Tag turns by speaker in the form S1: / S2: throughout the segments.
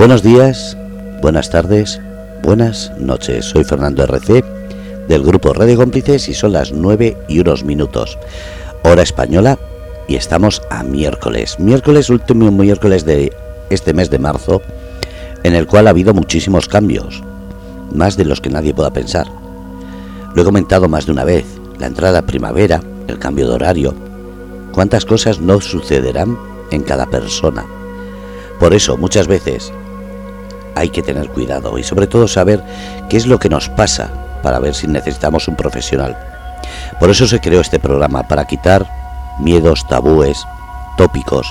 S1: Buenos días, buenas tardes, buenas noches. Soy Fernando RC del grupo Radio Cómplices y son las 9 y unos minutos, hora española, y estamos a miércoles. Miércoles, último miércoles de este mes de marzo, en el cual ha habido muchísimos cambios, más de los que nadie pueda pensar. Lo he comentado más de una vez, la entrada a primavera, el cambio de horario, cuántas cosas no sucederán en cada persona. Por eso, muchas veces, hay que tener cuidado y sobre todo saber qué es lo que nos pasa para ver si necesitamos un profesional. Por eso se creó este programa, para quitar miedos, tabúes, tópicos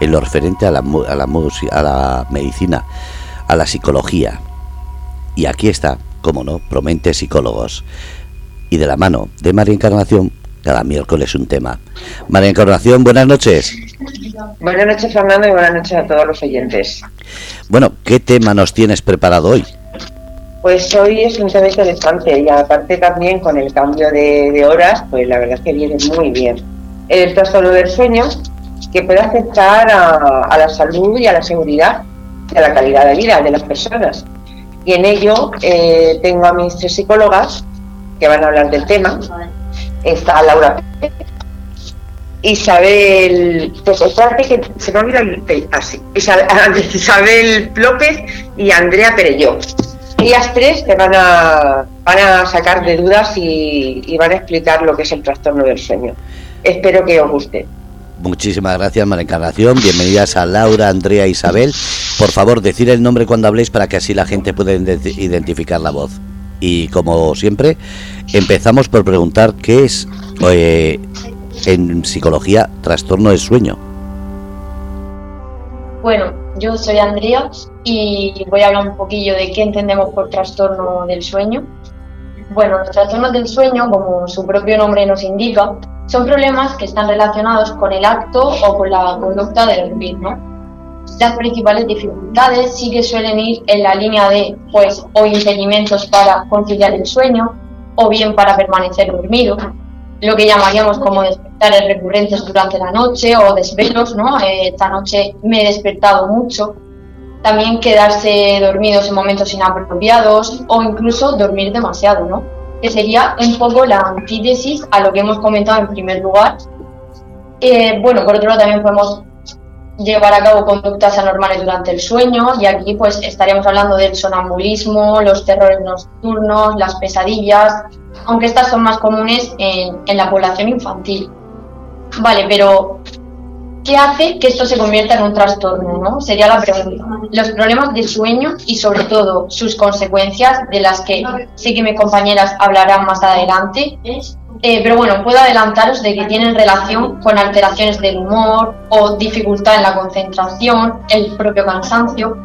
S1: en lo referente a la, a la, a la medicina, a la psicología. Y aquí está, como no, Promente Psicólogos. Y de la mano de María Encarnación, cada miércoles un tema. María Encarnación, buenas noches.
S2: Buenas noches, Fernando, y buenas noches a todos los oyentes.
S1: Bueno, ¿qué tema nos tienes preparado hoy?
S2: Pues hoy es un tema interesante y aparte también con el cambio de, horas, pues la verdad es que viene muy bien. El trastorno del sueño que puede afectar a, la salud y a la seguridad y a la calidad de vida de las personas. Y en ello eh, tengo a mis tres psicólogas que van a hablar del tema. Está Laura Isabel, pues espérate que se me olvida el así, ah, Isabel, López y Andrea Perelló. Ellas tres te van a, van a sacar de dudas y, van a explicar lo que es el trastorno del sueño. Espero que os guste.
S1: Muchísimas gracias, María Encarnación. Bienvenidas a Laura, Andrea, Isabel. Por favor, decir el nombre cuando habléis para que así la gente pueda identificar la voz. Y como siempre, empezamos por preguntar qué es eh, en psicología trastorno del sueño?
S3: Bueno, yo soy Andrea y voy a hablar un poquillo de qué entendemos por trastorno del sueño. Bueno, los trastornos del sueño, como su propio nombre nos indica, son problemas que están relacionados con el acto o con la conducta del dormir, Las principales dificultades sí que suelen ir en la línea de, pues, o impedimentos para conciliar el sueño, o bien para permanecer dormido, lo que llamaríamos como despertares recurrentes durante la noche o desvelos, ¿no? Eh, esta noche me he despertado mucho. También quedarse dormidos en momentos inapropiados o incluso dormir demasiado, ¿no? Que sería un poco la antítesis a lo que hemos comentado en primer lugar. Eh, bueno, por otro lado también podemos llevar a cabo conductas anormales durante el sueño y aquí pues estaríamos hablando del sonambulismo, los terrores nocturnos, las pesadillas, aunque estas son más comunes en, la población infantil. Vale, pero ¿qué hace que esto se convierta en un trastorno? ¿no? Sería la pregunta. Los problemas de sueño y sobre todo sus consecuencias, de las que sí que mis compañeras hablarán más adelante. Eh, pero bueno, puedo adelantaros de que tienen relación con alteraciones del humor o dificultad en la concentración, el propio cansancio.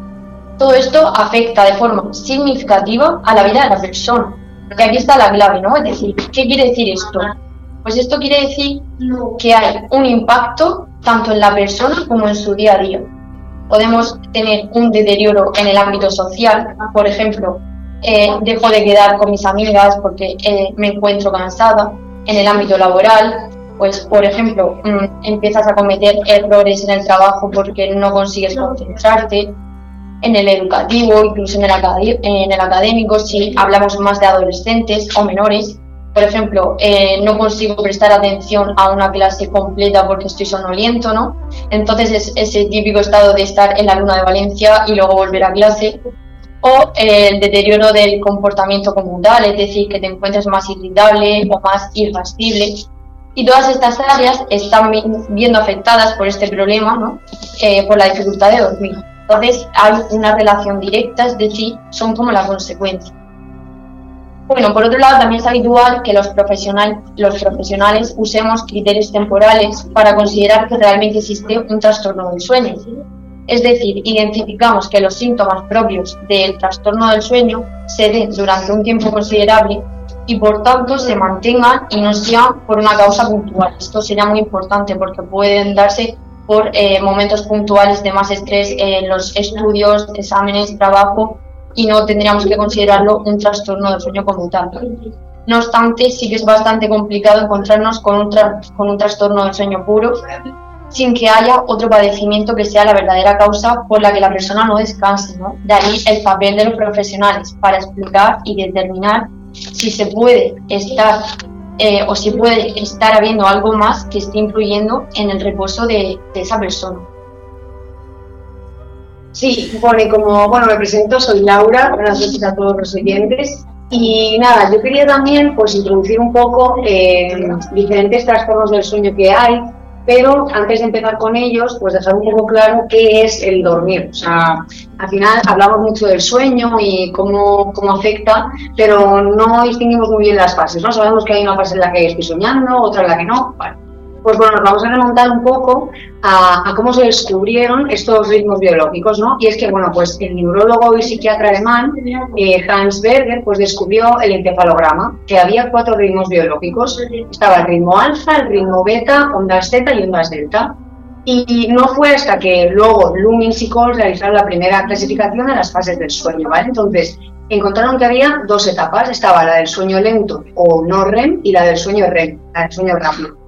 S3: Todo esto afecta de forma significativa a la vida de la persona porque aquí está la clave, ¿no? Es decir, ¿qué quiere decir esto? Pues esto quiere decir que hay un impacto tanto en la persona como en su día a día. Podemos tener un deterioro en el ámbito social, por ejemplo, eh, dejo de quedar con mis amigas porque eh, me encuentro cansada. En el ámbito laboral, pues por ejemplo, mm, empiezas a cometer errores en el trabajo porque no consigues concentrarte, en el educativo, incluso en el, en el académico, si hablamos más de adolescentes o menores. Por ejemplo, eh, no consigo prestar atención a una clase completa porque estoy sonoliento, ¿no? Entonces es ese típico estado de estar en la luna de Valencia y luego volver a clase. O eh, el deterioro del comportamiento como tal, es decir, que te encuentres más irritable o más irascible. Y todas estas áreas están viendo afectadas por este problema, ¿no? Eh, por la dificultad de dormir. Entonces hay una relación directa, es decir, son como la consecuencia. Bueno, por otro lado, también es habitual que los, los profesionales usemos criterios temporales para considerar que realmente existe un trastorno del sueño. Es decir, identificamos que los síntomas propios del trastorno del sueño se den durante un tiempo considerable y por tanto se mantengan y no sean por una causa puntual. Esto sería muy importante porque pueden darse por eh, momentos puntuales de más estrés en los estudios, exámenes, trabajo y no tendríamos que considerarlo un trastorno de sueño como tal. No obstante, sí que es bastante complicado encontrarnos con un, con un trastorno de sueño puro sin que haya otro padecimiento que sea la verdadera causa por la que la persona no descanse. De ahí el papel de los profesionales para explicar y determinar si se puede estar eh, o si puede estar habiendo algo más que esté influyendo en el reposo de, esa persona.
S4: Sí, bueno, como bueno, me presento, soy Laura, buenas noches a todos los oyentes. Y nada, yo quería también pues introducir un poco eh, diferentes trastornos del sueño que hay, pero antes de empezar con ellos, pues dejar un poco claro qué es el dormir. O sea, al final hablamos mucho del sueño y cómo, cómo afecta, pero no distinguimos muy bien las fases, ¿no? Sabemos que hay una fase en la que estoy soñando, otra en la que no. Pues bueno, nos vamos a remontar un poco a, cómo se descubrieron estos ritmos biológicos, ¿no? Y es que, bueno, pues el neurólogo y psiquiatra alemán eh, Hans Berger pues descubrió el encefalograma, que había cuatro ritmos biológicos. Estaba el ritmo alfa, el ritmo beta, ondas zeta y ondas delta. Y no fue hasta que luego Lumins y Coles realizaron la primera clasificación de las fases del sueño, ¿vale? Entonces, encontraron que había dos etapas, estaba la del sueño lento o no REM y la del sueño REM, la del sueño rápido.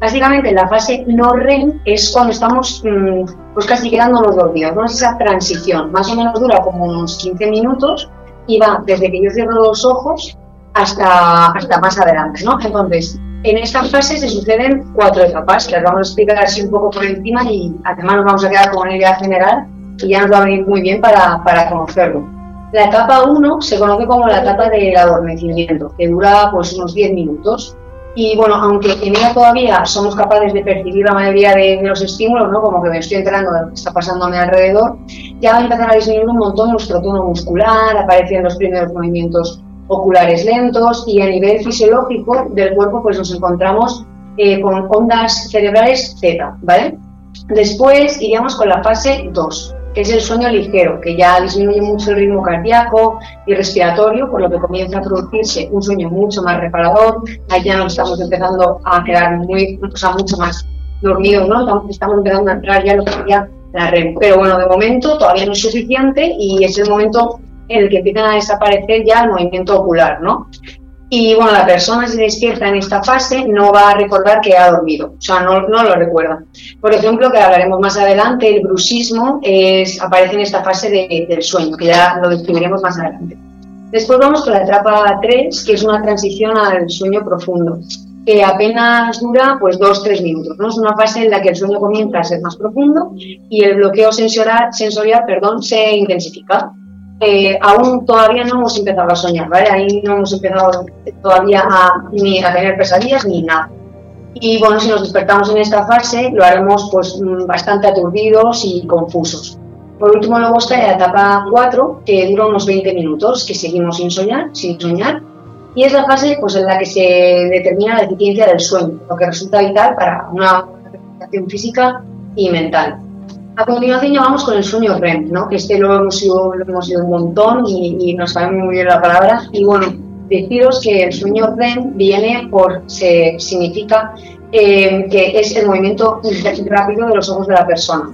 S4: Básicamente la fase no REM es cuando estamos mm, pues casi quedándonos dormidos, ¿no? Es esa transición, más o menos dura como unos 15 minutos y va desde que yo cierro los ojos hasta, hasta más adelante, ¿no? Entonces, en esta fase se suceden cuatro etapas, que las vamos a explicar así un poco por encima y además nos vamos a quedar con una idea general y ya nos va a venir muy bien para, para conocerlo. La etapa 1 se conoce como la etapa del adormecimiento, que dura pues unos 10 minutos y bueno, aunque en ella todavía somos capaces de percibir la mayoría de, los estímulos, ¿no? como que me estoy enterando lo que está pasando a mi alrededor, ya va a empezar a disminuir un montón nuestro tono muscular, aparecen los primeros movimientos oculares lentos y a nivel fisiológico del cuerpo pues nos encontramos eh, con ondas cerebrales Z, ¿vale? Después iríamos con la fase 2, que es el sueño ligero, que ya disminuye mucho el ritmo cardíaco y respiratorio, por lo que comienza a producirse un sueño mucho más reparador. Ahí ya nos estamos empezando a quedar muy, mucho más dormidos, ¿no? Estamos empezando a entrar ya lo que sería la REM. Pero bueno, de momento todavía no es suficiente y es el momento en el que empiezan a desaparecer ya el movimiento ocular, ¿no? Y bueno, la persona se despierta en esta fase no va a recordar que ha dormido, o sea, no, no lo recuerda. Por ejemplo, que hablaremos más adelante, el bruxismo es, aparece en esta fase del sueño, que ya lo describiremos más adelante. Después vamos con la etapa 3, que es una transición al sueño profundo, que apenas dura pues 2-3 minutos. ¿no? Es una fase en la que el sueño comienza a ser más profundo y el bloqueo sensorial, sensorial perdón, se intensifica. Eh, aún todavía no hemos empezado a soñar, ¿vale? Ahí no hemos empezado todavía ni a tener pesadillas ni nada. Y bueno, si nos despertamos en esta fase, lo haremos pues mm, bastante aturdidos y confusos. Por último, luego está la etapa 4, que dura unos 20 minutos, que seguimos sin soñar, sin soñar, y es la fase pues, en la que se determina la eficiencia del sueño, lo que resulta vital para una recuperación física y mental. A continuación vamos con el sueño REM, ¿no? que este lo hemos ido, lo hemos ido un montón y, nos sabemos muy bien la palabra. Y bueno, deciros que el sueño REM viene por, se, significa eh, que es el movimiento rápido de los ojos de la persona.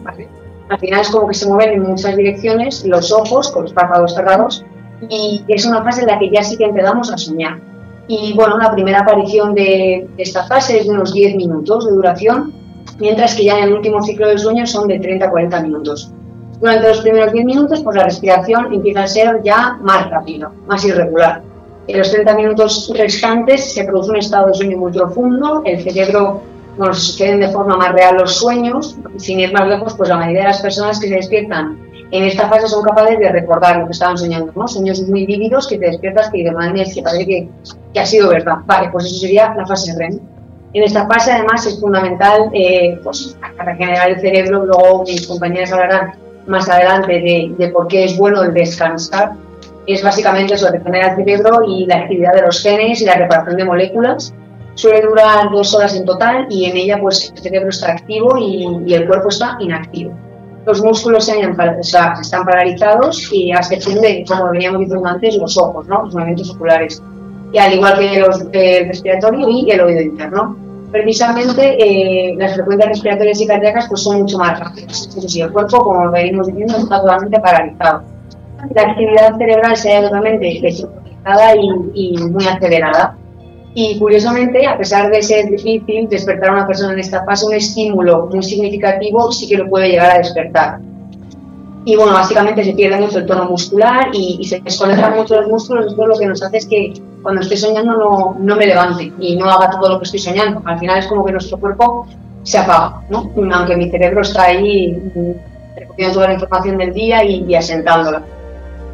S4: Al final es como que se mueven en muchas direcciones los ojos con los párpados cerrados y es una fase en la que ya sí que empezamos a soñar. Y bueno, la primera aparición de esta fase es de unos 10 minutos de duración mientras que ya en el último ciclo del sueño son de 30 a 40 minutos. Durante los primeros 10 minutos, pues la respiración empieza a ser ya más rápido, más irregular. En los 30 minutos restantes se produce un estado de sueño muy profundo, el cerebro, bueno, se suceden de forma más real los sueños, sin ir más lejos, pues la mayoría de las personas que se despiertan en esta fase son capaces de recordar lo que estaban soñando, ¿no? Sueños muy vívidos que te despiertas y de manera que que, que ha sido verdad. Vale, pues eso sería la fase REM. En esta fase, además, es fundamental eh, pues, regenerar el cerebro. Luego mis compañeras hablarán más adelante de, por qué es bueno el descansar. Es básicamente eso, regenerar el cerebro y la actividad de los genes y la reparación de moléculas. Suele durar dos horas en total y en ella pues, el cerebro está activo y, el cuerpo está inactivo. Los músculos se están paralizados y a excepción de, como veníamos diciendo antes, los ojos, ¿no? los movimientos oculares. Y al igual que los, el respiratorio y el oído interno precisamente eh, las frecuencias respiratorias y cardíacas pues, son mucho más rápidas. Eso sí, el cuerpo, como venimos diciendo, está totalmente paralizado. La actividad cerebral se ha totalmente desintoxicada y, y, muy acelerada. Y curiosamente, a pesar de ser difícil despertar a una persona en esta fase, un estímulo muy significativo sí que lo puede llegar a despertar. Y bueno, básicamente se pierde mucho el tono muscular y, se desconectan mucho los músculos. Esto lo que nos hace es que cuando estoy soñando no, no, me levante y no haga todo lo que estoy soñando. Al final es como que nuestro cuerpo se apaga, ¿no? aunque mi cerebro está ahí recogiendo toda la información del día y, y asentándola.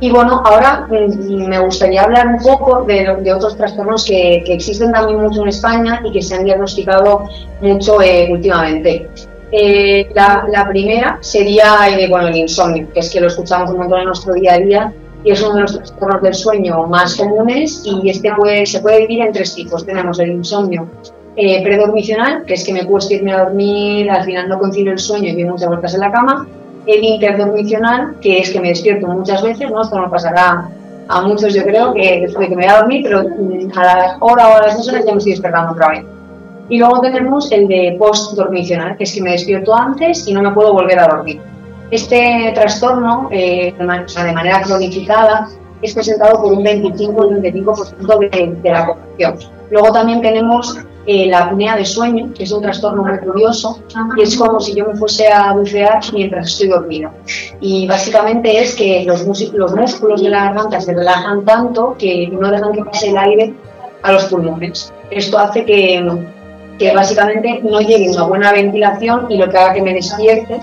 S4: Y bueno, ahora mm, me gustaría hablar un poco de, de otros trastornos que, que, existen también mucho en España y que se han diagnosticado mucho eh, últimamente. Eh, la, la, primera sería eh, bueno, el insomnio, que es que lo escuchamos un montón en nuestro día a día y es uno de los trastornos del sueño más comunes y este puede, se puede dividir en tres tipos. Tenemos el insomnio eh, predormicional, que es que me cuesta irme a dormir, al final no concilio el sueño y doy muchas vueltas en la cama, el interdormicional, que es que me despierto muchas veces, ¿no? Esto no pasará a muchos, yo creo, que después de que me voy a dormir, pero mm, a la hora o a las dos horas ya me estoy despertando otra vez. Y luego tenemos el de post-dormicional, que es que me despierto antes y no me puedo volver a dormir. Este trastorno, eh, de, manera cronificada, es presentado por un 25 y un 25% de, de la población. Luego también tenemos eh, la apnea de sueño, que es un trastorno muy curioso, y es como si yo me fuese a bucear mientras estoy dormido. Y básicamente es que los, los músculos de la garganta se relajan tanto que no dejan que pase el aire a los pulmones. Esto hace que, que básicamente no llegue una buena ventilación y lo que haga que me despierte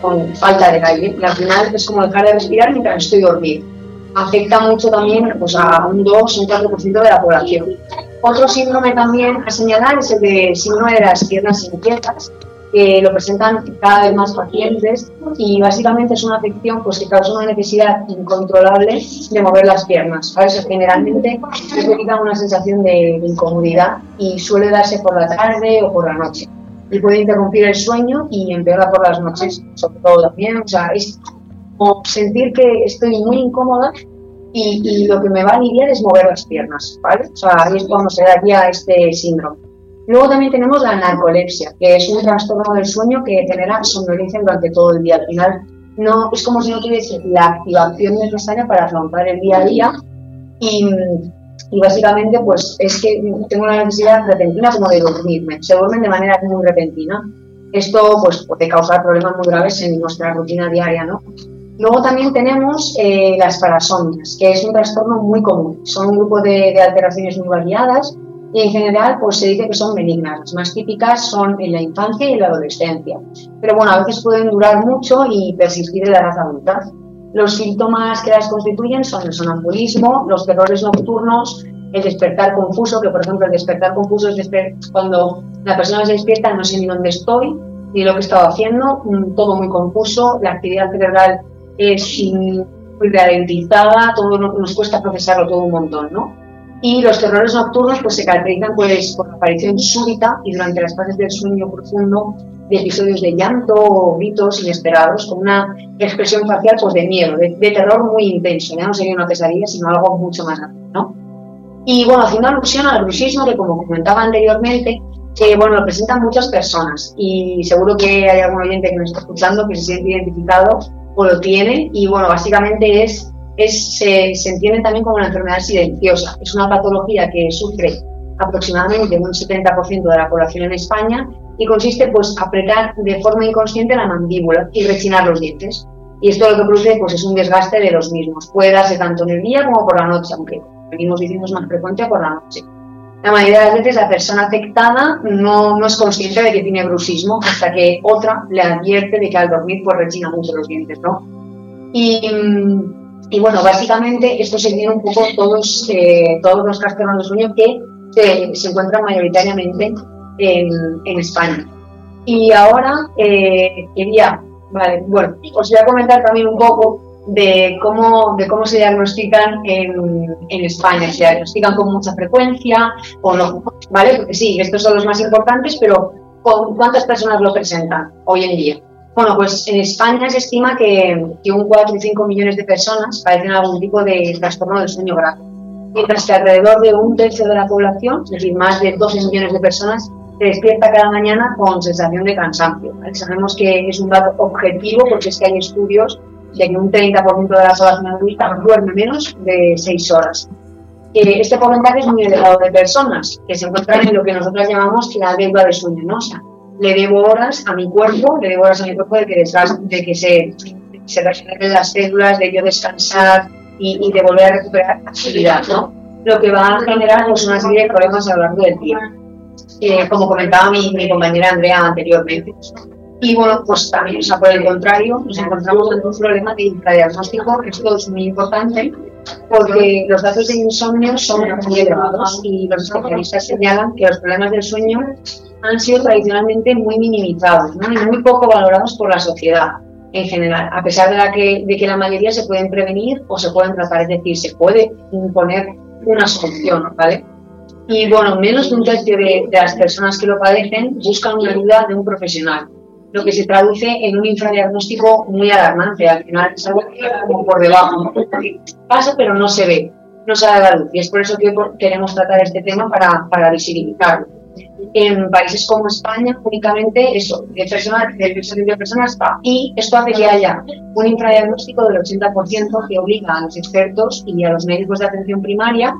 S4: con, falta de aire. Al final es como dejar de respirar mientras estoy dormido. Afecta mucho también pues, a un 2 un 4% de la población. Otro síndrome también a señalar es el de síndrome de las piernas inquietas, que lo presentan cada vez más pacientes y básicamente es una afección pues, que causa una necesidad incontrolable de mover las piernas. ¿sabes? Generalmente necesita una sensación de, incomodidad y suele darse por la tarde o por la noche. Y puede interrumpir el sueño y empeora por las noches, sobre todo también. O sea, es como sentir que estoy muy incómoda y, lo que me va a aliviar es mover las piernas, ¿vale? O sea, ahí es cuando se daría este síndrome. Luego también tenemos la narcolepsia, que es un trastorno del sueño que genera somnolencia durante todo el día. Al final, no, es como si no tuviese la activación necesaria para afrontar el día a día y, y básicamente pues es que tengo una necesidad repentina como de dormirme. Se duermen de manera muy repentina. Esto pues puede causar problemas muy graves en nuestra rutina diaria, ¿no? Luego también tenemos eh, las parasomnias, que es un trastorno muy común. Son un grupo de, alteraciones muy variadas y en general pues se dice que son benignas. Las más típicas son en la infancia y en la adolescencia. Pero bueno, a veces pueden durar mucho y persistir en la edad adulta. Los síntomas que las constituyen son el sonambulismo, los terrores nocturnos, el despertar confuso, que por ejemplo el despertar confuso es cuando la persona se despierta, no sé ni dónde estoy, ni lo que he estado haciendo, todo muy confuso, la actividad cerebral es muy ralentizada, todo nos cuesta procesarlo todo un montón, ¿no? Y los terrores nocturnos pues se caracterizan pues por la aparición súbita y durante las fases del sueño profundo de episodios de llanto o gritos inesperados con una expresión facial pues de miedo, de, terror muy intenso, ya no sería una pesadilla sino algo mucho más grande, ¿no? Y bueno, haciendo alusión al bruxismo que como comentaba anteriormente, que bueno, lo presentan muchas personas. Y seguro que hay algún oyente que nos está escuchando que se siente identificado o lo tiene. Y bueno, básicamente es, es se, se, entiende también como una enfermedad silenciosa. Es una patología que sufre aproximadamente un 70% de la población en España y consiste pues apretar de forma inconsciente la mandíbula y rechinar los dientes. Y esto lo que produce pues es un desgaste de los mismos. Puede darse tanto en el día como por la noche, aunque venimos diciendo es más frecuente por la noche. La mayoría de las veces la persona afectada no, no, es consciente de que tiene bruxismo hasta que otra le advierte de que al dormir pues rechina mucho los dientes, ¿no? Y, y bueno, básicamente esto se tiene un poco todos, eh, todos los trastornos de sueño que se, se encuentran mayoritariamente en, en, España. Y ahora eh, quería, vale, bueno, os voy a comentar también un poco de cómo, de cómo se diagnostican en, en, España. ¿Se diagnostican con mucha frecuencia o no? ¿Vale? Porque sí, estos son los más importantes, pero ¿cuántas personas lo presentan hoy en día? Bueno, pues en España se estima que, que un 4 y 5 millones de personas padecen algún tipo de trastorno del sueño grave, mientras que alrededor de un tercio de la población, es decir, más de 12 millones de personas, se despierta cada mañana con sensación de cansancio. Sabemos que es un dato objetivo porque es que hay estudios de que un 30% de la población adulta duerme menos de 6 horas. que este porcentaje es muy elevado de personas que se encuentran en lo que nosotros llamamos la deuda de sueño, ¿no? O sea, le debo horas a mi cuerpo, le debo horas a mi cuerpo de que, de que se, se regeneren las células, de yo descansar y, de volver a recuperar actividad, ¿no? Lo que va a generar pues, una serie de problemas a lo largo del día, eh, como comentaba mi, mi compañera Andrea anteriormente. Y bueno, pues también, o sea, por el contrario, nos encontramos en un problema de infradiagnóstico, que esto es muy importante, porque los datos de insomnio son muy elevados y los especialistas señalan que los problemas del sueño han sido tradicionalmente muy minimizados y muy poco valorados por la sociedad en general, a pesar de, que, de que la mayoría se pueden prevenir o se pueden tratar, es decir, se puede imponer una solución, ¿vale? Y bueno, menos de un tercio de, de las personas que lo padecen buscan una ayuda de un profesional lo que se traduce en un infradiagnóstico muy alarmante. Al final es algo como por debajo. Pasa, pero no se ve, no se da la luz. Y es por eso que queremos tratar este tema para, para visibilizarlo. En países como España, únicamente eso, de personas, de personas está. Y esto hace que haya un infradiagnóstico del 80% que obliga a los expertos y a los médicos de atención primaria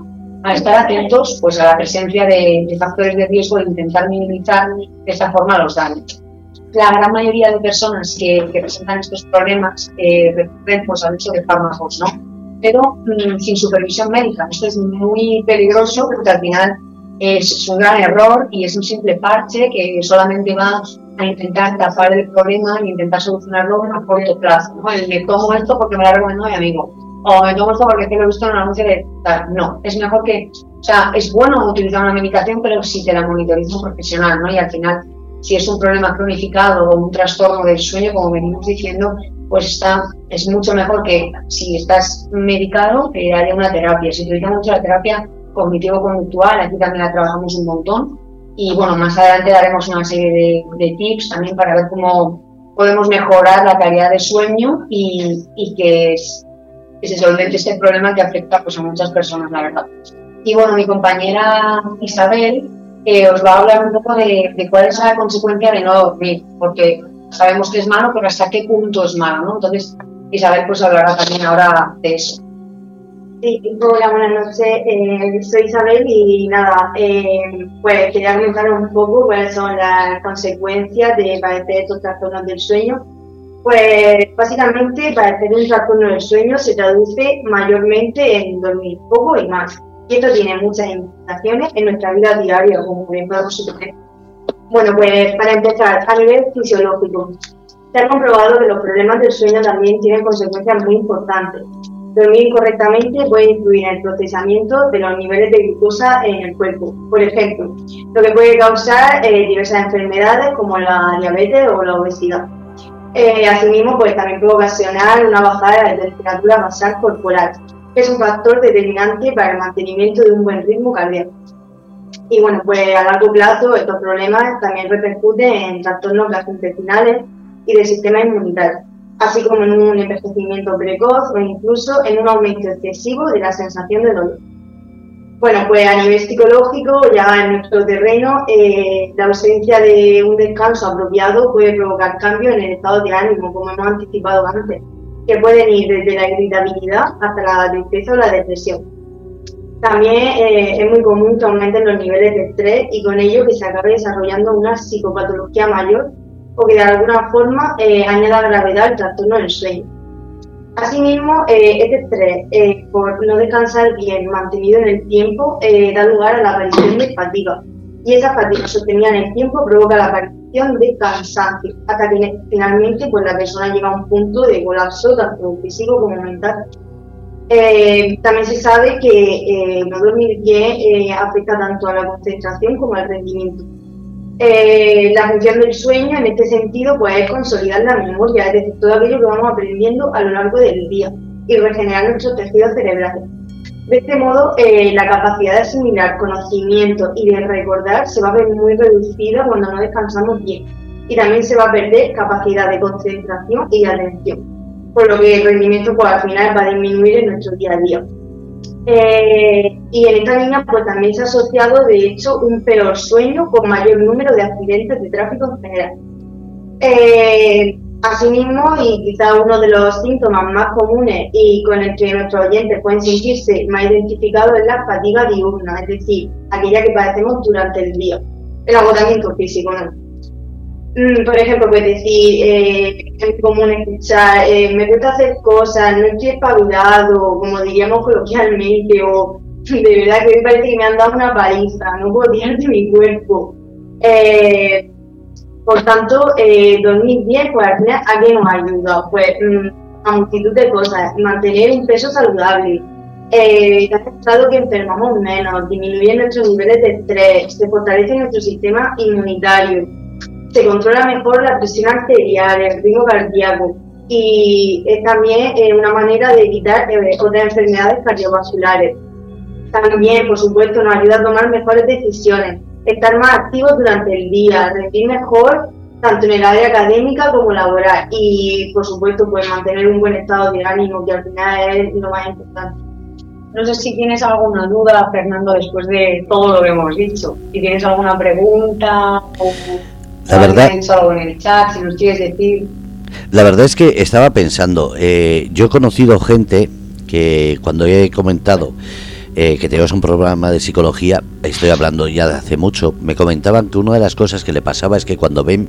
S4: a estar atentos pues, a la presencia de, de factores de riesgo e intentar minimizar de esta forma los daños la gran mayoría de personas que, presentan estos problemas eh, recurren pues, al uso de fármacos, ¿no? Pero mm, sin supervisión médica. Esto es muy peligroso porque al final es, un gran error y es un simple parche que solamente va a intentar tapar el problema e intentar solucionarlo a corto plazo. ¿no? me tomo esto porque me lo ha recomendado mi amigo. O me tomo esto porque lo he visto en una anuncio de tal. No, es mejor que... O sea, es bueno utilizar una medicación, pero si te la monitoriza un profesional, ¿no? Y al final si es un problema cronificado o un trastorno del sueño, como venimos diciendo, pues está, es mucho mejor que si estás medicado, que haya una terapia. Se utiliza mucho la terapia cognitivo-conductual, aquí también la trabajamos un montón. Y bueno, más adelante daremos una serie de, tips también para ver cómo podemos mejorar la calidad de sueño y, que, se solvente este problema que afecta pues, a muchas personas, la verdad. Y bueno, mi compañera Isabel os va a hablar un poco de, cuál es la consecuencia de no dormir, porque sabemos que es malo, pero hasta qué punto es malo, ¿no? Entonces, Isabel pues hablará también ahora de eso.
S5: Sí, hola, buenas noches. Eh, soy Isabel y nada, eh, pues quería comentar un poco cuáles son las consecuencias de padecer estos trastornos del sueño. Pues básicamente padecer un trastorno del sueño se traduce mayormente en dormir poco y más y esto tiene muchas implicaciones en nuestra vida diaria, como bien podemos suponer. Bueno, pues para empezar, a nivel fisiológico, se ha comprobado que los problemas del sueño también tienen consecuencias muy importantes. Dormir incorrectamente puede influir en el procesamiento de los niveles de glucosa en el cuerpo. Por ejemplo, lo que puede causar eh, diversas enfermedades como la diabetes o la obesidad. Eh, asimismo, pues también puede ocasionar una bajada de la temperatura basal corporal, es un factor determinante para el mantenimiento de un buen ritmo cardíaco. Y bueno, pues a largo plazo estos problemas también repercuten en trastornos gastrointestinales y del sistema inmunitario, así como en un envejecimiento precoz o incluso en un aumento excesivo de la sensación de dolor. Bueno, pues a nivel psicológico, ya en nuestro terreno, eh, la ausencia de un descanso apropiado puede provocar cambios en el estado de ánimo, como hemos anticipado antes que pueden ir desde la irritabilidad hasta la tristeza o la depresión. También eh, es muy común que aumenten los niveles de estrés y con ello que se acabe desarrollando una psicopatología mayor o que de alguna forma eh, añada gravedad al trastorno del sueño. Asimismo, eh, este estrés por no descansar bien mantenido en el tiempo da lugar a la aparición de fatiga y esa fatiga sostenida en el tiempo provoca la aparición de cansancio, hasta que finalmente pues, la persona llega a un punto de colapso tanto físico como mental. Eh, también se sabe que eh, no dormir bien eh, afecta tanto a la concentración como al rendimiento. la función del sueño en este sentido pues, es consolidar la memoria, es decir, todo aquello que vamos aprendiendo a lo largo del día y regenerar nuestros tejidos cerebrales. De este modo, eh, la capacidad de asimilar conocimiento y de recordar se va a ver muy reducida cuando no descansamos bien. Y también se va a perder capacidad de concentración y de atención. Por lo que el rendimiento pues, al final va a disminuir en nuestro día a día. Eh, y en esta línea pues, también se ha asociado, de hecho, un peor sueño con mayor número de accidentes de tráfico en general. Eh, Asimismo, y quizá uno de los síntomas más comunes y con el que nuestros oyentes pueden sentirse más identificados es la fatiga diurna, es decir, aquella que padecemos durante el día, el agotamiento físico. ¿no? Mm, por ejemplo, pues decir, eh, es común escuchar, eh, me gusta hacer cosas, no estoy espabilado, como diríamos coloquialmente, o de verdad que me parece que me han dado una paliza, no puedo tirar de mi cuerpo. Eh, por tanto, eh, dormir bien, pues al final, ¿a qué nos ayuda? Pues a multitud de cosas. Mantener un peso saludable. Eh, ha que enfermamos menos, disminuye nuestros niveles de estrés, se fortalece nuestro sistema inmunitario, se controla mejor la presión arterial, el ritmo cardíaco y es también eh, una manera de evitar eh, otras enfermedades cardiovasculares. También, por supuesto, nos ayuda a tomar mejores decisiones, estar más activos durante el día, rendir mejor tanto en el área académica como laboral y, por supuesto, pues mantener un buen estado de ánimo, que al final es lo más importante.
S4: No sé si tienes alguna duda, Fernando, después de todo lo que hemos dicho. Si tienes alguna pregunta o
S1: la verdad,
S4: algo en el chat, si nos quieres decir.
S1: La verdad es que estaba pensando, eh, yo he conocido gente que cuando he comentado eh, que tenemos un programa de psicología, estoy hablando ya de hace mucho, me comentaban que una de las cosas que le pasaba es que cuando ven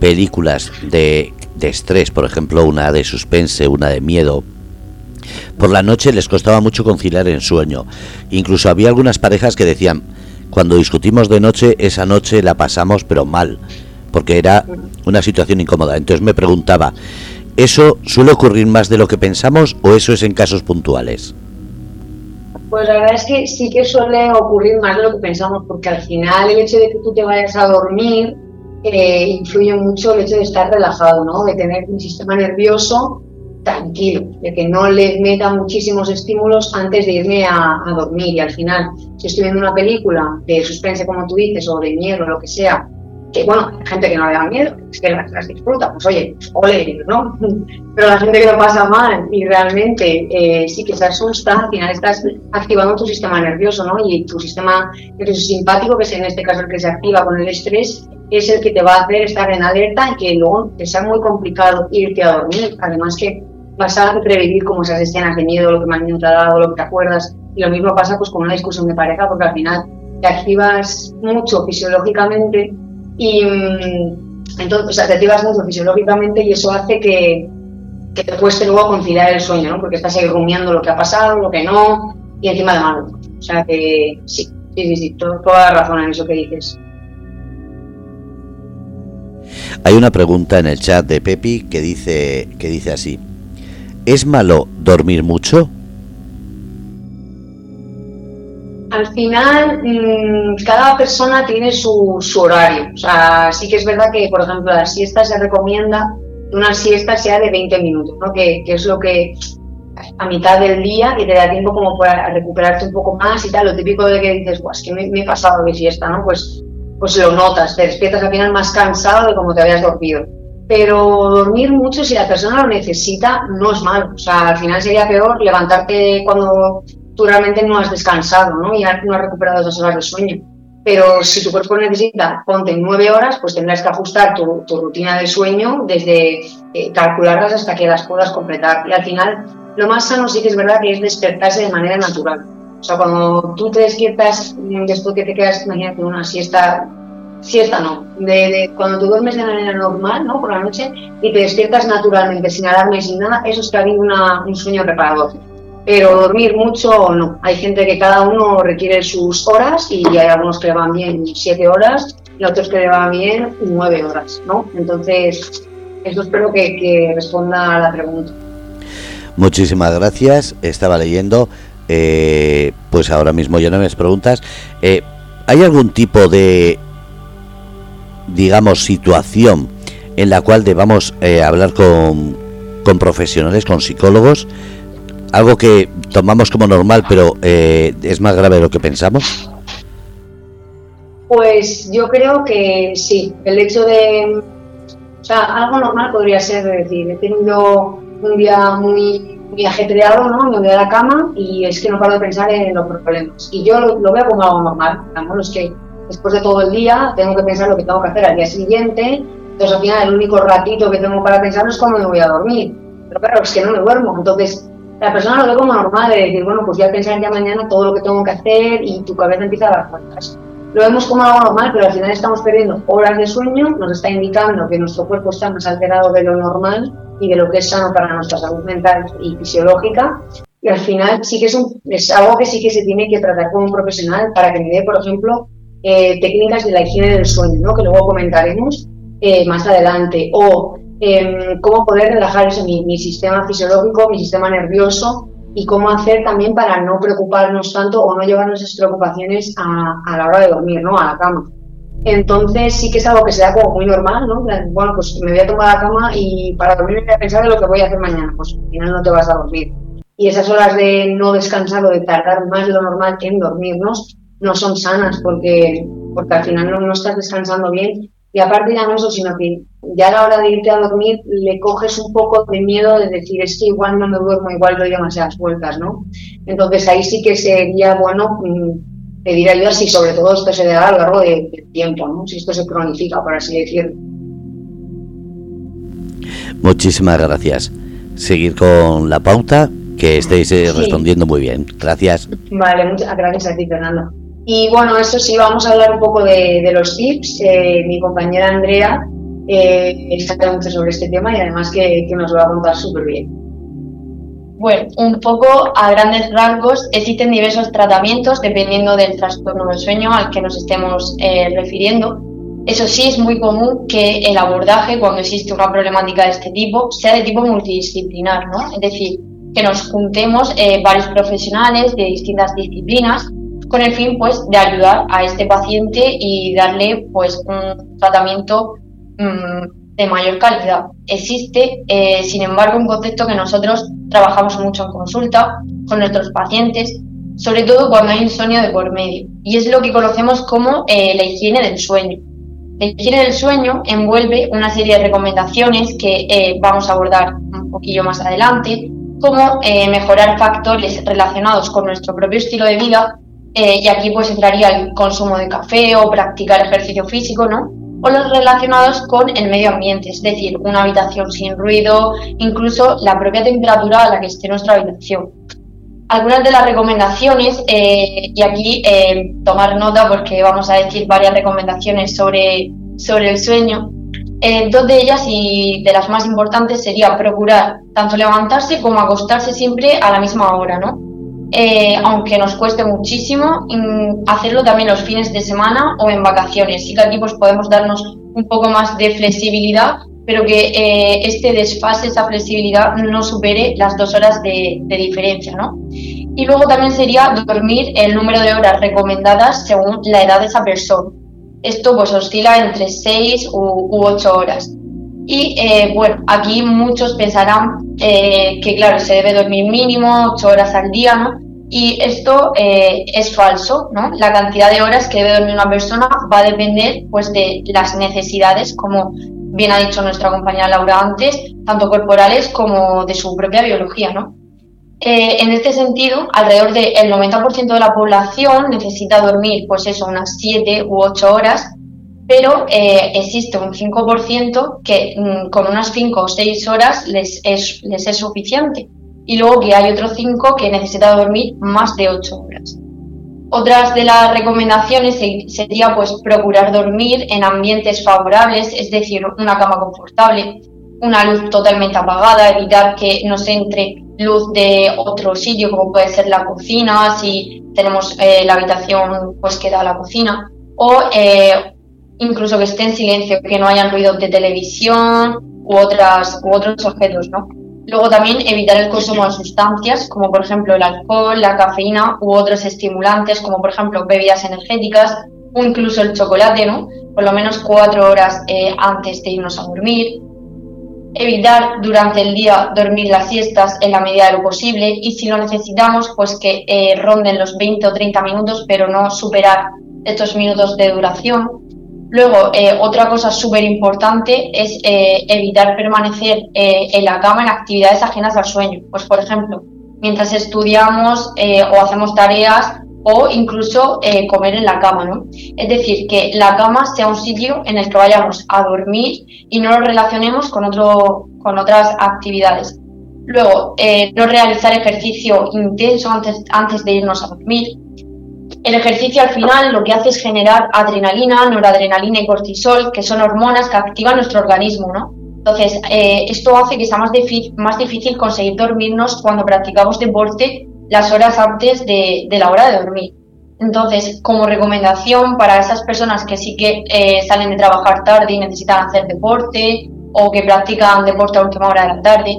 S1: películas de, de estrés, por ejemplo una de suspense, una de miedo, por la noche les costaba mucho conciliar en sueño. Incluso había algunas parejas que decían, cuando discutimos de noche, esa noche la pasamos pero mal, porque era una situación incómoda. Entonces me preguntaba, ¿eso suele ocurrir más de lo que pensamos o eso es en casos puntuales?
S4: Pues la verdad es que sí que suele ocurrir más de lo que pensamos, porque al final el hecho de que tú te vayas a dormir eh, influye mucho el hecho de estar relajado, ¿no? De tener un sistema nervioso tranquilo, de que no le meta muchísimos estímulos antes de irme a, a, dormir. Y al final, si estoy viendo una película de suspense, como tú dices, o de miedo, lo que sea, que bueno, hay gente que no le da miedo, es que las, disfruta, pues oye, ole, ¿no? Pero la gente que lo pasa mal y realmente eh, sí que se asusta, al final estás activando tu sistema nervioso, ¿no? Y tu sistema nervioso simpático, que es en este caso el que se activa con el estrés, es el que te va a hacer estar en alerta y que luego te sea muy complicado irte a dormir. Además que vas a revivir como esas escenas de miedo, lo que más miedo te ha dado, lo que te acuerdas. Y lo mismo pasa pues con una discusión de pareja, porque al final te activas mucho fisiológicamente y mm, entonces, o te activas mucho fisiológicamente y eso hace que, que te cueste luego conciliar el sueño, ¿no? Porque estás ahí rumiando lo que ha pasado, lo que no, y encima de malo. O sea que sí, sí, sí, sí, toda la razón en eso que dices.
S1: Hay una pregunta en el chat de Pepi que dice, que dice así. ¿Es malo dormir mucho?
S4: Al final, mmm, cada persona tiene su, horario. O sea, sí que es verdad que, por ejemplo, la siesta se recomienda que una siesta sea de 20 minutos, ¿no? que, es lo que a mitad del día que te da tiempo como para recuperarte un poco más y tal. Lo típico de que dices, es que me, me, he pasado de siesta, ¿no? Pues, pues lo notas, te despiertas al final más cansado de como te habías dormido pero dormir mucho si la persona lo necesita no es malo. O sea, al final sería peor levantarte cuando tú no has descansado, ¿no? Y no has recuperado esas horas de sueño. Pero si tu cuerpo necesita, ponte nueve horas, pues tendrás que ajustar tu, rutina de sueño desde eh, calcularlas hasta que las puedas completar. Y al final, lo más sano sí que es verdad que es despertarse de manera natural. O sea, cuando tú te despiertas después que te quedas, imagínate, una siesta siesta no, de, de, cuando tú duermes de manera normal, ¿no? Por la noche y te despiertas naturalmente, sin alarma y sin nada, eso es que ha habido una, un sueño reparador. Pero dormir mucho no. Hay gente que cada uno requiere sus horas y hay algunos que le van bien siete horas y otros que le van bien nueve horas, ¿no? Entonces, eso espero que, responda a la pregunta.
S1: Muchísimas gracias. Estaba leyendo, eh, pues ahora mismo ya no me preguntas. Eh, ¿Hay algún tipo de digamos, situación en la cual debamos eh, hablar con, con, profesionales, con psicólogos, algo que tomamos como normal, pero eh, es más grave de lo que pensamos?
S4: Pues yo creo que sí, el hecho de, o sea, algo normal podría ser decir, he tenido un día muy, muy ajetreado, ¿no? Me voy a la cama y es que no paro de pensar en los problemas. Y yo lo, veo como algo normal, digamos, los que después de todo el día tengo que pensar lo que tengo que hacer al día siguiente Entonces al final el único ratito que tengo para pensar es cómo me voy a dormir. Pero claro, es que no me duermo. Entonces la persona lo ve como normal, de decir, bueno, pues ya pensar ya mañana todo lo que tengo que hacer y tu cabeza empieza a dar vueltas. Lo vemos como algo normal, pero al final estamos perdiendo horas de sueño, nos está indicando que nuestro cuerpo está más alterado de lo normal y de lo que es sano para nuestra salud mental y fisiológica. Y al final sí que es, un, es algo que sí que se tiene que tratar como un profesional para que me dé, por ejemplo, eh, técnicas de la higiene del sueño, ¿no? que luego comentaremos eh, más adelante, o em, cómo poder relajar eso, mi, mi sistema fisiológico, mi sistema nervioso y cómo hacer también para no preocuparnos tanto o no llevarnos esas preocupaciones a, a, la hora de dormir, ¿no? A la cama. Entonces sí que es algo que se da como muy normal, ¿no? Bueno, pues me voy a tomar la cama y para dormir voy a pensar en lo que voy a hacer mañana. Pues al final no te vas a dormir. Y esas horas de no descansar o de tardar más de lo normal en dormirnos no son sanas porque, porque al final no, no estás descansando bien. Y aparte ya no eso, sino que ya a la hora de irte a dormir le coges un poco de miedo de decir, es que igual no me duermo, igual doy demasiadas vueltas, ¿no? Entonces ahí sí que sería bueno mm, pedir ayuda si sobre todo esto se da a lo largo del de tiempo, ¿no? Si esto se cronifica, por así decirlo.
S1: Muchísimas gracias. Seguir con la pauta, que estéis eh, respondiendo muy bien. Gracias.
S4: Vale, muchas gracias a ti, Fernando. Y bueno, eso sí, vamos a hablar un poco de, los tips. Eh, mi compañera Andrea eh, sabe mucho sobre este tema y además que, nos va a contar súper bien.
S3: Bueno, un poco a grandes rasgos, existen diversos tratamientos dependiendo del trastorno del sueño al que nos estemos eh, refiriendo. Eso sí, es muy común que el abordaje, cuando existe una problemática de este tipo, sea de tipo multidisciplinar, ¿no? Es decir, que nos juntemos eh, varios profesionales de distintas disciplinas con el fin pues de ayudar a este paciente y darle pues un tratamiento mmm, de mayor calidad. Existe, eh, sin embargo, un concepto que nosotros trabajamos mucho en consulta con nuestros pacientes, sobre todo cuando hay insomnio de por medio, y es lo que conocemos como eh, la higiene del sueño. La higiene del sueño envuelve una serie de recomendaciones que eh, vamos a abordar un poquillo más adelante, como mejorar factores relacionados con nuestro propio estilo de vida eh, y aquí pues entraría el consumo de café o practicar ejercicio físico, ¿no? O los relacionados con el medio ambiente, es decir, una habitación sin ruido, incluso la propia temperatura a la que esté nuestra habitación. Algunas de las recomendaciones, eh, y aquí eh, tomar nota porque vamos a decir varias recomendaciones sobre, sobre el sueño, dos de ellas y de las más importantes sería procurar tanto levantarse como acostarse siempre a la misma hora, ¿no? Eh, aunque nos cueste muchísimo, hacerlo también los fines de semana o en vacaciones. Sí que aquí pues, podemos darnos un poco más de flexibilidad, pero que eh, este desfase, esa flexibilidad, no supere las dos horas de, de, diferencia. ¿no? Y luego también sería dormir el número de horas recomendadas según la edad de esa persona. Esto pues oscila entre 6 u, u 8 horas. Y eh, bueno, aquí muchos pensarán eh, que, claro, se debe dormir mínimo 8 horas al día, ¿no? Y esto eh, es falso, ¿no? La cantidad de horas que debe dormir una persona va a depender, pues, de las necesidades, como bien ha dicho nuestra compañera Laura antes, tanto corporales como de su propia biología, ¿no? En este sentido, alrededor del 90% de la población necesita dormir, pues eso, unas 7 u 8 horas, pero eh, existe un 5% que mm, con unas 5 o 6 horas les es, les es suficiente. Y luego que hay otro 5 que necesita dormir más de 8 horas. Otras de las recomendaciones sería pues procurar dormir en ambientes favorables, es decir, una cama confortable, una luz totalmente apagada, evitar que nos entre luz de otro sitio como puede ser la cocina, si tenemos eh, la habitación pues que da a la cocina, o eh, incluso que esté en silencio, que no hayan ruidos de televisión u, otras, u otros objetos, ¿no? Luego también evitar el consumo de sustancias, como por ejemplo el alcohol, la cafeína u otros estimulantes, como por ejemplo bebidas energéticas o incluso el chocolate, ¿no? Por lo menos cuatro horas eh, antes de irnos a dormir. Evitar durante el día dormir las siestas en la medida de lo posible y si lo necesitamos, pues que eh, ronden los 20 o 30 minutos, pero no superar estos minutos de duración Luego, eh, otra cosa súper importante es eh, evitar permanecer eh, en la cama en actividades ajenas al sueño. Pues, por ejemplo, mientras estudiamos o hacemos tareas o incluso comer en la cama, ¿no? Es decir, que la cama sea un sitio en el que vayamos a dormir y no lo relacionemos con, otro, con otras actividades. Luego, no realizar ejercicio intenso antes, antes de irnos a dormir. El ejercicio al final lo que hace es generar adrenalina, noradrenalina y cortisol, que son hormonas que activan nuestro organismo, ¿no? Entonces, eh, esto hace que sea más, difícil conseguir dormirnos cuando practicamos deporte las horas antes de, la hora de dormir. Entonces, como recomendación para esas personas que sí que eh, salen de trabajar tarde y necesitan hacer deporte o que practican deporte a última hora de la tarde,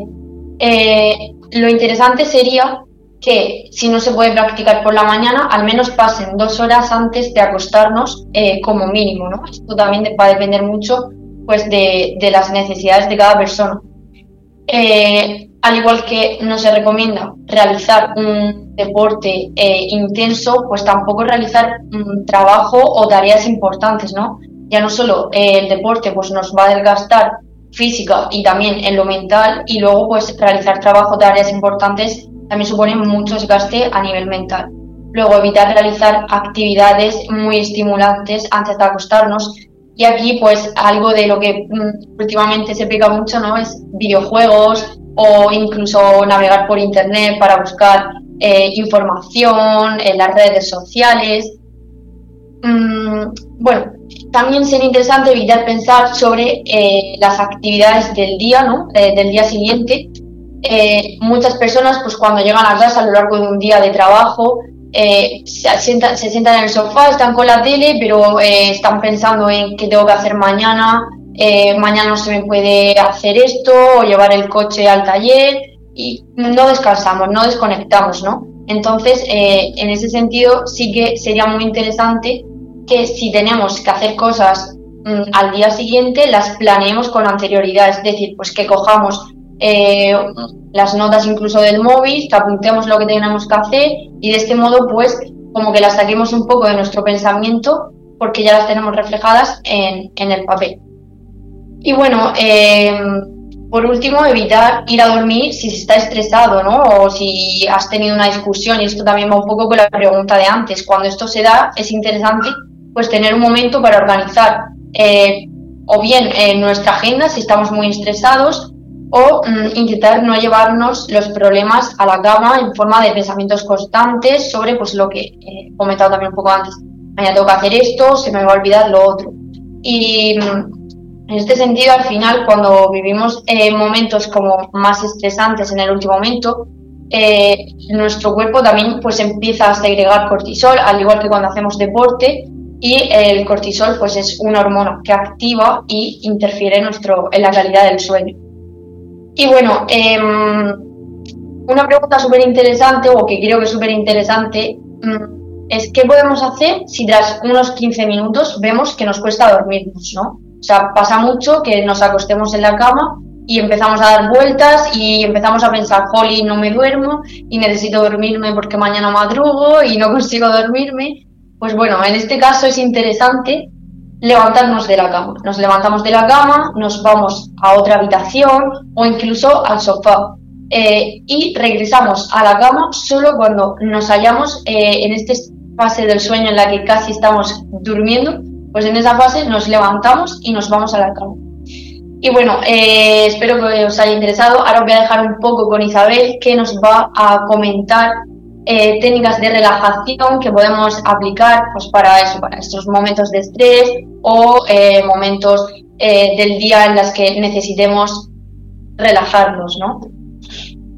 S3: eh, lo interesante sería que si no se puede practicar por la mañana, al menos pasen dos horas antes de acostarnos eh, como mínimo. ¿no? Esto también va a depender mucho pues, de, de las necesidades de cada persona. Eh, al igual que no se recomienda realizar un deporte eh, intenso, pues tampoco realizar un trabajo o tareas importantes, ¿no? Ya no solo eh, el deporte pues nos va a desgastar física y también en lo mental y luego pues realizar trabajo, tareas importantes también supone mucho desgaste a nivel mental. Luego evitar realizar actividades muy estimulantes antes de acostarnos, y aquí, pues, algo de lo que mm, últimamente se pega mucho, ¿no? Es videojuegos o incluso navegar por internet para buscar eh, información en las redes sociales. Mm, bueno, también sería interesante evitar pensar sobre eh, las actividades del día, ¿no? Eh, del día siguiente. Muchas personas, pues cuando llegan a casa a lo largo de un día de trabajo, eh, se, sientan, se sientan en el sofá, están con la tele, pero eh, están pensando en qué tengo que hacer mañana, eh, mañana no se me puede hacer esto, o llevar el coche al taller, y no descansamos, no desconectamos, ¿no? Entonces, en ese sentido, sí que sería muy interesante que si tenemos que hacer cosas mm, al día siguiente, las planeemos con anterioridad, es decir, pues que cojamos eh, las notas incluso del móvil, que apuntemos lo que tenemos que hacer y de este modo pues como que las saquemos un poco de nuestro pensamiento porque ya las tenemos reflejadas en, el papel. Y bueno, eh, por último, evitar ir a dormir si se está estresado, ¿no? O si has tenido una discusión, y esto también va un poco con la pregunta de antes. Cuando esto se da, es interesante pues tener un momento para organizar eh, o bien en nuestra agenda si estamos muy estresados o mm, intentar no llevarnos los problemas a la cama en forma de pensamientos constantes sobre pues lo que he comentado también un poco antes. Mañana tengo que hacer esto, se me va a olvidar lo otro. Y mm, en este sentido, al final, cuando vivimos eh, momentos como más estresantes en el último momento, eh, nuestro cuerpo también pues empieza a segregar cortisol, al igual que cuando hacemos deporte, y el cortisol pues es una hormona que activa y interfiere en, nuestro, en la calidad del sueño. Y bueno, em, una pregunta súper interesante, o que creo que es súper interesante, mm, es qué podemos hacer si tras unos 15 minutos vemos que nos cuesta dormirnos, ¿no? O sea, pasa mucho que nos acostemos en la cama y empezamos a dar vueltas y empezamos a pensar, jolly, no me duermo y necesito dormirme porque mañana madrugo y no consigo dormirme. Pues bueno, en este caso es interesante levantarnos de la cama. Nos levantamos de la cama, nos vamos a otra habitación o incluso al sofá. Eh, y regresamos a la cama solo cuando nos hallamos eh, en esta fase del sueño en la que casi estamos durmiendo, pues en esa fase nos levantamos y nos vamos a la cama. Y bueno, eh, espero que os haya interesado. Ahora os voy a dejar un poco con Isabel, que nos va a comentar eh, técnicas de relajación que podemos aplicar pues, para eso, para estos momentos de estrés o eh, momentos eh, del día en los que necesitemos relajarnos, ¿no?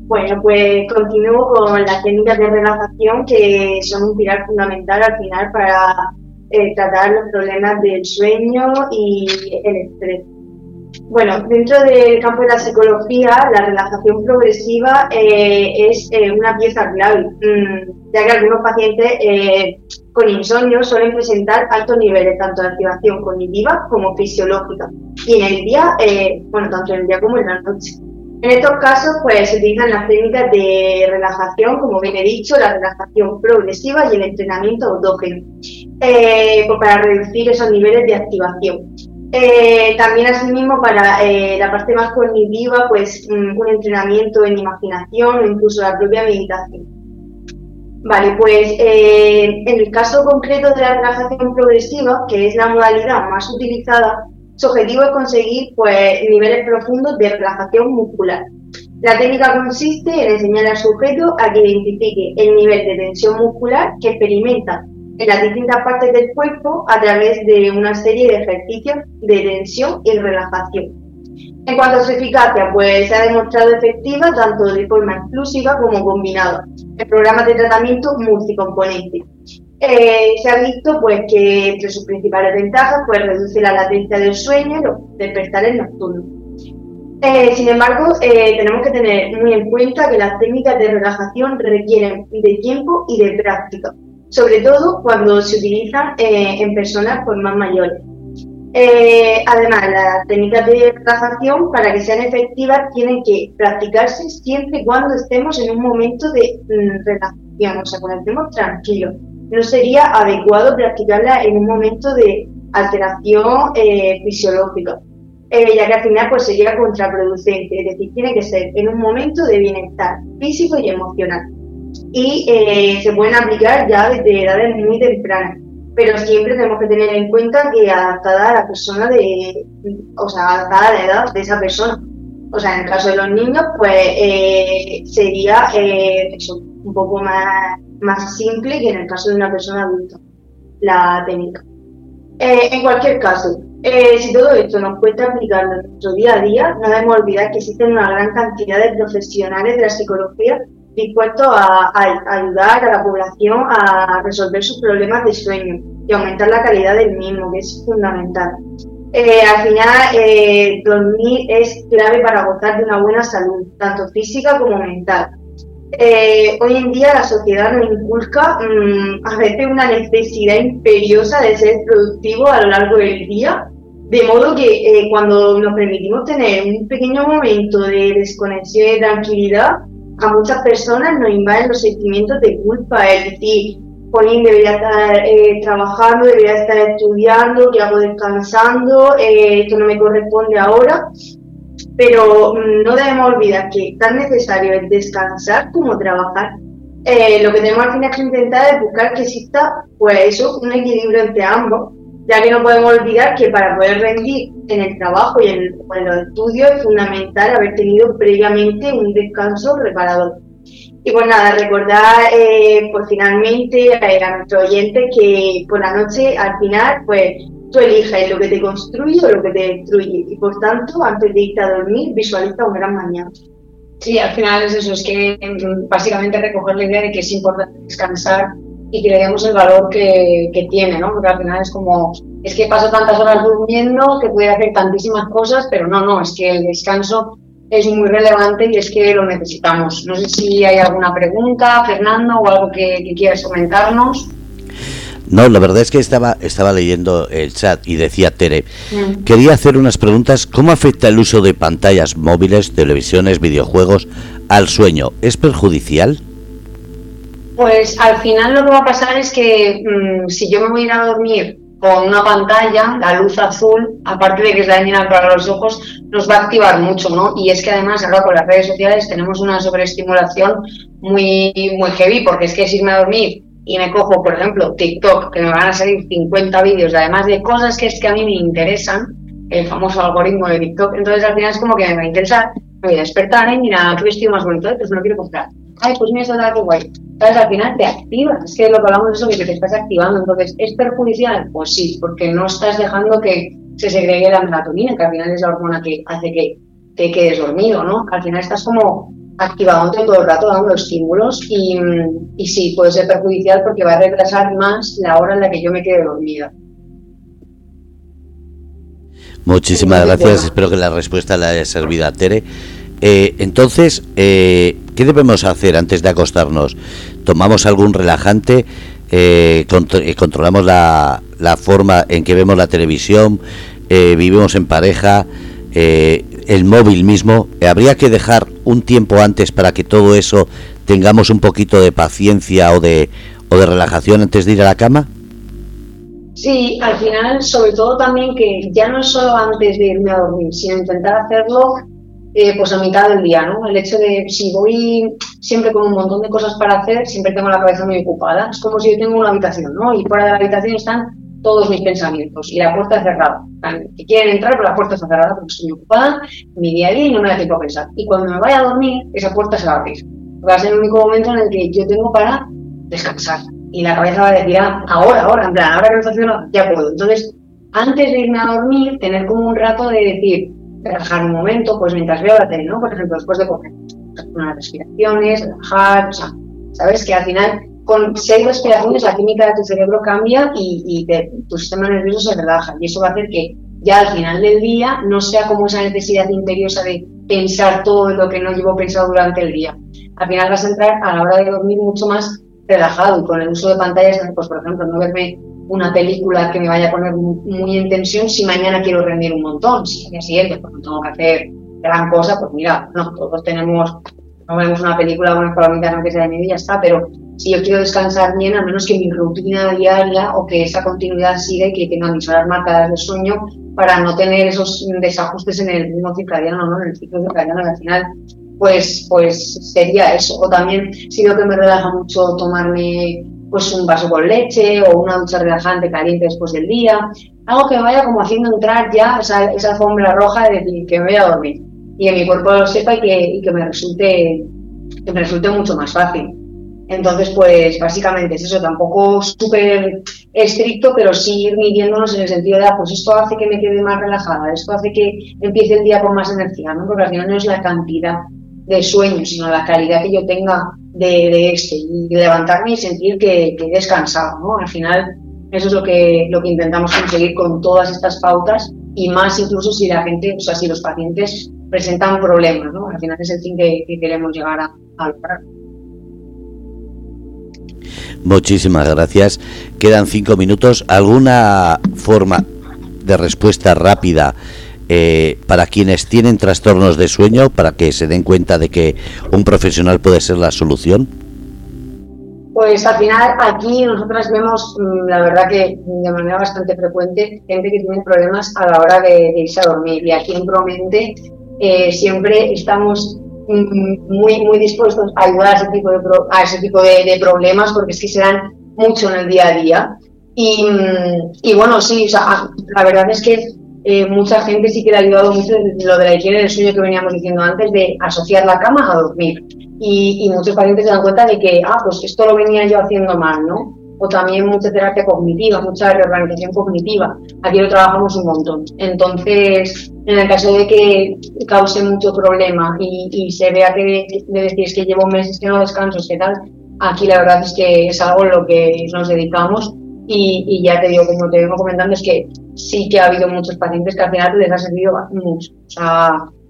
S5: Bueno, pues continúo con las técnicas de relajación que son un pilar fundamental al final para tratar los problemas del sueño y el estrés. Bueno, dentro del campo de la psicología, la relajación progresiva eh, es eh, una pieza clave, mm, ya que algunos pacientes eh, con insomnio suelen presentar altos niveles tanto de activación cognitiva como fisiológica, y en el día, bueno, tanto en el día como en la noche. En estos casos, pues se utilizan las técnicas de relajación, como bien he dicho, la relajación progresiva y el entrenamiento autógeno, pues para reducir esos niveles de activación. Eh, también asimismo para eh, la parte más cognitiva, pues mm, un entrenamiento en imaginación o incluso la propia meditación. Vale, pues eh, en el caso concreto de la relajación progresiva, que es la modalidad más utilizada, su objetivo es conseguir pues, niveles profundos de relajación muscular. La técnica consiste en enseñar al sujeto a que identifique el nivel de tensión muscular que experimenta en las distintas partes del cuerpo a través de una serie de ejercicios de tensión y relajación. En cuanto a su eficacia, pues se ha demostrado efectiva tanto de forma exclusiva como combinada en programas de tratamiento multicomponente. Eh, se ha visto pues que entre sus principales ventajas pues reduce la latencia del sueño y los despertares nocturnos. Eh, sin embargo, eh, tenemos que tener muy en cuenta que las técnicas de relajación requieren de tiempo y de práctica, sobre todo cuando se utilizan en personas pues, más mayores. Eh, además, las técnicas de relajación, para que sean efectivas, tienen que practicarse siempre cuando estemos en un momento de mm, relajación, o sea, cuando estemos tranquilos. No sería adecuado practicarla en un momento de alteración eh, fisiológica, eh, ya que al final pues, sería contraproducente. Es decir, tiene que ser en un momento de bienestar físico y emocional. Y se pueden aplicar ya desde edades muy tempranas pero siempre tenemos que tener en cuenta que adaptada a la persona de, o sea, adaptada a la edad de esa persona. O sea, en el caso de los niños, pues eh, sería eh, un poco más, más simple que en el caso de una persona adulta, la técnica. Eh, en cualquier caso, si todo esto nos cuesta aplicarlo en nuestro día a día, no debemos olvidar que existen una gran cantidad de profesionales de la psicología dispuesto a, ayudar a la población a resolver sus problemas de sueño y aumentar la calidad del mismo, que es fundamental. Eh, al final, eh, dormir es clave para gozar de una buena salud, tanto física como mental. Eh, hoy en día la sociedad nos inculca mm, a veces una necesidad imperiosa de ser productivo a lo largo del día, de modo que cuando nos permitimos tener un pequeño momento de desconexión y tranquilidad, a muchas personas nos invaden los sentimientos de culpa, es decir, Polín debería estar eh, trabajando, debería estar estudiando, que hago descansando, eh, esto no me corresponde ahora, pero mm, no debemos olvidar que tan necesario es descansar como trabajar. Eh, lo que tenemos al final que intentar es buscar que exista, pues un equilibrio entre ambos, ya que no podemos olvidar que para poder rendir en el trabajo y en, los estudios es fundamental haber tenido previamente un descanso reparador. Y pues nada, recordar eh, pues finalmente eh, a nuestros oyentes que por la noche al final pues tú eliges lo que te construye o lo que te destruye y por tanto antes de irte a dormir visualiza un gran mañana.
S4: Sí, al final es eso, es que mm, básicamente recoger la idea de que es importante descansar y que le demos el valor que, que, tiene, ¿no? Porque al final es como, es que paso tantas horas durmiendo que pudiera hacer tantísimas cosas, pero no, no, es que el descanso es muy relevante y es que lo necesitamos. No sé si hay alguna pregunta, Fernando, o algo que, que quieras comentarnos.
S1: No, la verdad es que estaba, estaba leyendo el chat y decía Tere, mm. quería hacer unas preguntas. ¿Cómo afecta el uso de pantallas móviles, televisiones, videojuegos al sueño? ¿Es perjudicial?
S4: Pues al final lo que va a pasar es que mm, si yo me voy a ir a dormir con una pantalla, la luz azul, aparte de que es dañina para los ojos, nos va a activar mucho, ¿no? Y es que además ahora con las redes sociales tenemos una sobreestimulación muy, muy heavy, porque es que si me a dormir y me cojo, por ejemplo, TikTok, que me van a salir 50 vídeos, además de cosas que es que a mí me interesan, el famoso algoritmo de TikTok, entonces al final es como que me va a interesar, me voy a despertar, y mira, qué vestido más bonito, pues me lo quiero comprar. Ay, pues mira, eso da que guay al final te activas, es que lo que hablamos de eso, que te estás activando. Entonces, ¿es perjudicial? Pues sí, porque no estás dejando que se segregue la melatonina, que al final es la hormona que hace que te quedes dormido, ¿no? Al final estás como activándote todo el rato, dando estímulos y, y sí, puede ser perjudicial porque va a retrasar más la hora en la que yo me quede dormida.
S1: Muchísimas gracias, espero que la respuesta le haya servido a Tere. Eh, entonces, eh, ¿qué debemos hacer antes de acostarnos? ¿Tomamos algún relajante? Eh, ¿Controlamos la, forma en que vemos la televisión? ¿Vivimos en pareja? ¿El móvil mismo? ¿Habría que dejar un tiempo antes para que todo eso tengamos un poquito de paciencia o de, o de relajación antes de ir a la cama?
S4: Sí, al final, sobre todo también que ya no es solo antes de irme a dormir, sino intentar hacerlo eh, pues a mitad del día, ¿no? El hecho de si voy siempre con un montón de cosas para hacer, siempre tengo la cabeza muy ocupada. Es como si yo tengo una habitación, ¿no? Y fuera de la habitación están todos mis pensamientos y la puerta cerrada. Que quieren entrar, pero la puerta está cerrada porque estoy ocupada mi día a día y no me da tiempo a pensar. Y cuando me vaya a dormir, esa puerta se va a abrir. Va a ser el único momento en el que yo tengo para descansar. Y la cabeza va a decir, ah, ahora, ahora, en plan, ahora que no está haciendo, ya puedo. Entonces, antes de irme a dormir, tener como un rato de decir, relajar un momento, pues mientras veo la tele, ¿no? Por ejemplo, después de comer, unas respiraciones, relajar, o sea, sabes que al final con seis respiraciones la química de tu cerebro cambia y, tu sistema nervioso se relaja y eso va a hacer que ya al final del día no sea como esa necesidad imperiosa de pensar todo lo que no llevo pensado durante el día. Al final vas a entrar a la hora de dormir mucho más relajado y con el uso de pantallas, pues por ejemplo, no verme una película que me vaya a poner muy, en tensión si mañana quiero rendir un montón, si al día siguiente pues no tengo que hacer gran cosa, pues mira, no, todos tenemos, no vemos una película unas palomitas que sea de y ya está, pero si yo quiero descansar bien, al menos que mi rutina diaria o que esa continuidad siga y que tenga mis horas marcadas de sueño para no tener esos desajustes en el ritmo circadiano, ¿no? en el ciclo circadiano, al final, pues, pues sería eso. O también, si veo que me relaja mucho tomarme pues un vaso con leche o una ducha relajante caliente después del día, algo que vaya como haciendo entrar ya esa, esa alfombra roja de decir que me voy a dormir y que mi cuerpo lo sepa y que, y que me resulte que me resulte mucho más fácil. Entonces, pues básicamente es eso, tampoco súper estricto, pero sí ir midiéndonos en el sentido de, ah, pues esto hace que me quede más relajada, esto hace que empiece el día con más energía, ¿no? Porque al final no es la cantidad de sueño, sino la calidad que yo tenga de, este, y levantarme y sentir que, que, he descansado, ¿no? Al final, eso es lo que, lo que intentamos conseguir con todas estas pautas y más incluso si la gente, o sea, si los pacientes presentan problemas, ¿no? Al final es el fin que, queremos llegar a, a lograr.
S1: Muchísimas gracias. Quedan cinco minutos. ¿Alguna forma de respuesta rápida eh, para quienes tienen trastornos de sueño para que se den cuenta de que un profesional puede ser la solución?
S4: Pues al final aquí nosotras vemos, mm, la verdad que de manera bastante frecuente, gente que tiene problemas a la hora de, irse a dormir. Y aquí en Promente eh, siempre estamos muy, muy dispuestos a ayudar a ese tipo, de, a ese tipo de, problemas porque es que se dan mucho en el día a día. Y, y bueno, sí, o sea, la verdad es que eh, mucha gente sí que le ha ayudado mucho lo de la higiene del sueño que veníamos diciendo antes, de asociar la cama a dormir. Y, y muchos pacientes se dan cuenta de que, ah, pues esto lo venía yo haciendo mal, ¿no? o también mucha terapia cognitiva, mucha reorganización cognitiva. Aquí lo trabajamos un montón. Entonces, en el caso de que cause mucho problema y, se vea que le decís que llevo meses que no descanso, que tal, aquí la verdad es que es algo en lo que nos dedicamos y, ya te digo, como te vengo comentando, es que sí que ha habido muchos pacientes que al final les ha servido mucho.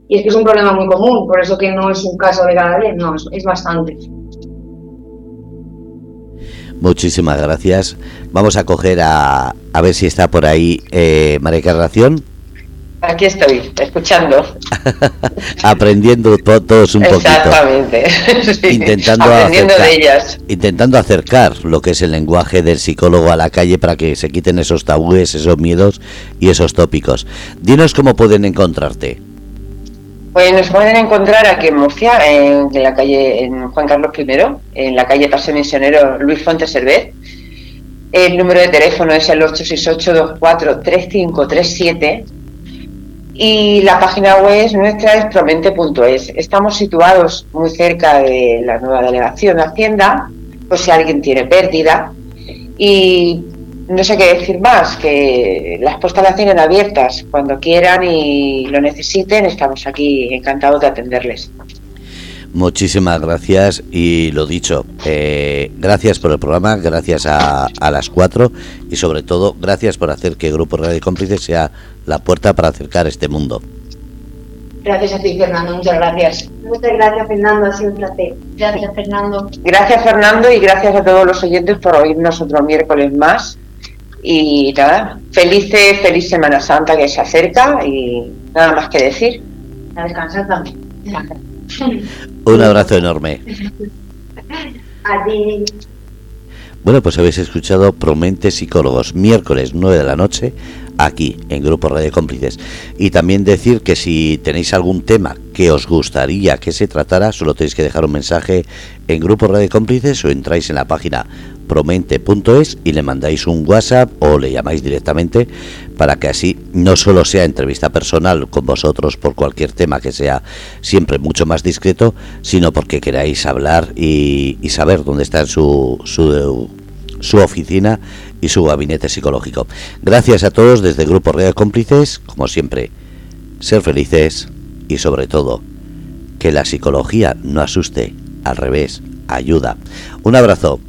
S4: Y es que es un problema muy común, por eso que no es un caso de cada vez, no, es bastante.
S1: Muchísimas gracias. Vamos a coger a, a ver si está por ahí eh, María Carración.
S2: Aquí estoy, escuchando.
S1: Aprendiendo todos un poquito.
S2: Exactamente.
S1: intentando, acercar, intentando acercar lo que es el lenguaje del psicólogo a la calle para que se quiten esos tabúes, esos miedos y esos tópicos. Dinos cómo pueden encontrarte.
S2: Pues nos pueden encontrar aquí en Murcia, en, la calle en Juan Carlos I, en la calle Paseo Misionero Luis Fuentes Servet. El número de teléfono es el 868-243537 y la página web nuestra es. Estamos situados muy cerca de la nueva delegación de Hacienda, por si alguien tiene pérdida. Y no sé qué decir más, que las puertas las tienen abiertas. Cuando quieran y lo necesiten, estamos aquí encantados de atenderles.
S1: Muchísimas gracias y lo dicho, eh, gracias por el programa, gracias a, las cuatro y sobre todo gracias por hacer que Grupo Radio Cómplices sea la puerta para acercar este mundo.
S4: Gracias a ti, Fernando, muchas gracias.
S5: Muchas gracias, Fernando, ha sido un placer.
S3: Gracias, Fernando.
S2: Gracias, Fernando, y gracias a todos los oyentes por oírnos otro miércoles más. Y nada, feliz, feliz Semana Santa que se acerca y nada más que decir.
S4: A descansar también.
S1: Un abrazo enorme.
S5: A ti.
S1: Bueno, pues habéis escuchado Promente Psicólogos, miércoles 9 de la noche, aquí en Grupo Radio Cómplices. Y también decir que si tenéis algún tema que os gustaría que se tratara, solo tenéis que dejar un mensaje en Grupo Radio Cómplices o entráis en la página promente.es y le mandáis un WhatsApp o le llamáis directamente para que así no solo sea entrevista personal con vosotros por cualquier tema que sea siempre mucho más discreto, sino porque queráis hablar y, saber dónde está su, su, su oficina y su gabinete psicológico. Gracias a todos desde el Grupo Real Cómplices, como siempre, ser felices y sobre todo que la psicología no asuste, al revés, ayuda. Un abrazo.